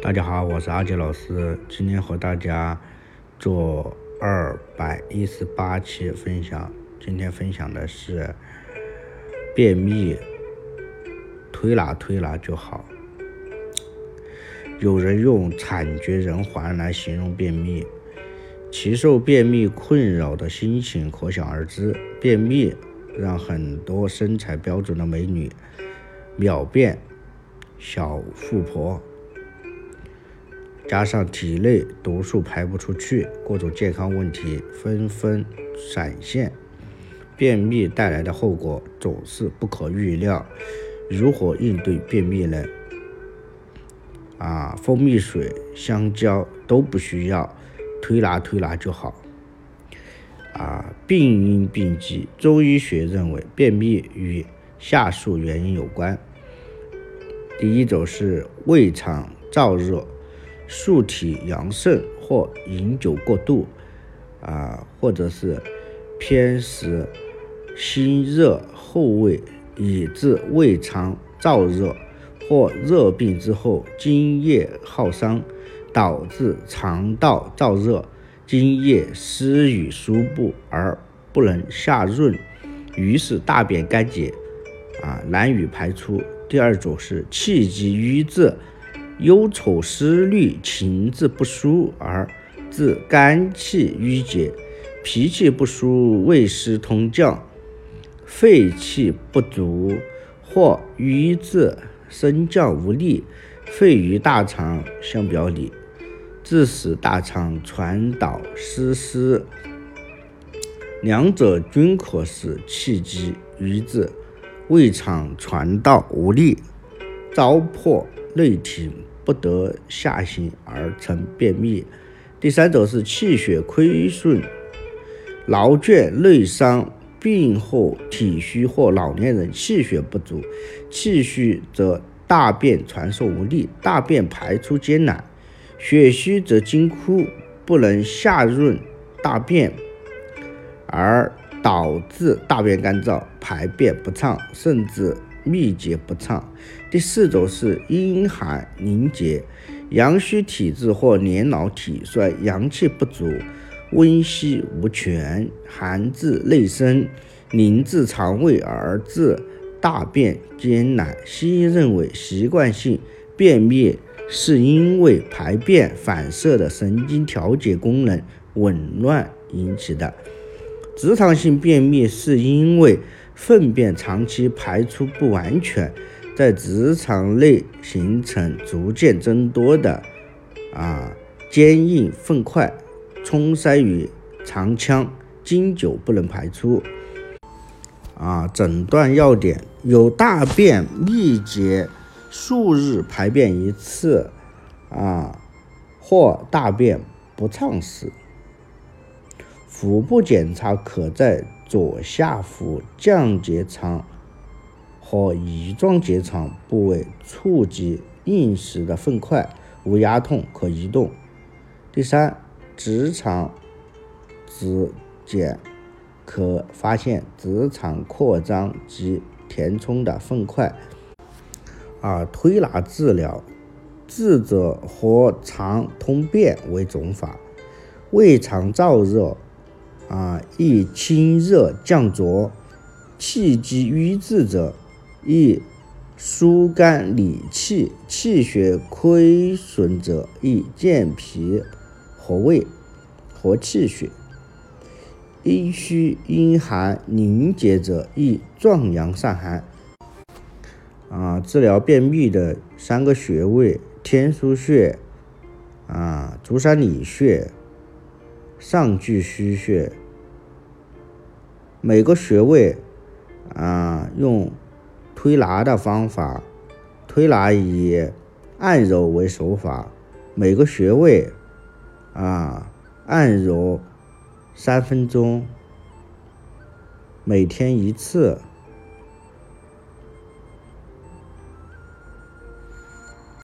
大家好，我是阿杰老师，今天和大家做二百一十八期分享。今天分享的是便秘，推拿推拿就好。有人用惨绝人寰来形容便秘，其受便秘困扰的心情可想而知。便秘让很多身材标准的美女秒变小富婆。加上体内毒素排不出去，各种健康问题纷纷闪现，便秘带来的后果总是不可预料。如何应对便秘呢？啊，蜂蜜水、香蕉都不需要，推拿推拿就好。啊，病因病机，中医学认为便秘与下述原因有关。第一种是胃肠燥热。素体阳盛或饮酒过度，啊，或者是偏食、心热后胃，以致胃肠燥热，或热病之后津液耗伤，导致肠道燥热，津液失于输布而不能下润，于是大便干结，啊，难以排出。第二种是气机瘀滞。忧愁思虑，情志不舒，而致肝气郁结；脾气不舒，胃湿通降；肺气不足，或瘀滞升降无力，肺与大肠相表里，致使大肠传导失失。两者均可使气机瘀滞，胃肠传导无力，糟粕内停。不得下行而成便秘。第三种是气血亏损、劳倦、内伤、病后体虚或老年人气血不足。气虚则大便传送无力，大便排出艰难；血虚则津枯，不能下润大便，而导致大便干燥、排便不畅，甚至。秘结不畅。第四种是阴寒凝结，阳虚体质或年老体衰，阳气不足，温煦无权，寒至内生，凝滞肠胃而致大便艰难。西医认为，习惯性便秘是因为排便反射的神经调节功能紊乱引起的；直肠性便秘是因为粪便长期排出不完全，在直肠内形成逐渐增多的啊坚硬粪块，冲塞于肠腔，经久不能排出。啊，诊断要点有大便秘结数日排便一次，啊，或大便不畅时，腹部检查可在。左下腹降结肠和乙状结肠部位触及硬实的粪块，无压痛，可移动。第三，直肠指检可发现直肠扩张及填充的粪块。啊，推拿治疗，治则和肠通便为总法，胃肠燥热。易清热降浊，气机瘀滞者，易疏肝理气；气血亏损者，易健脾和胃和气血；阴虚阴寒凝结者，易壮阳散寒。啊，治疗便秘的三个穴位：天枢穴、啊足三里穴。上巨虚穴，每个穴位啊，用推拿的方法，推拿以按揉为手法，每个穴位啊按揉三分钟，每天一次。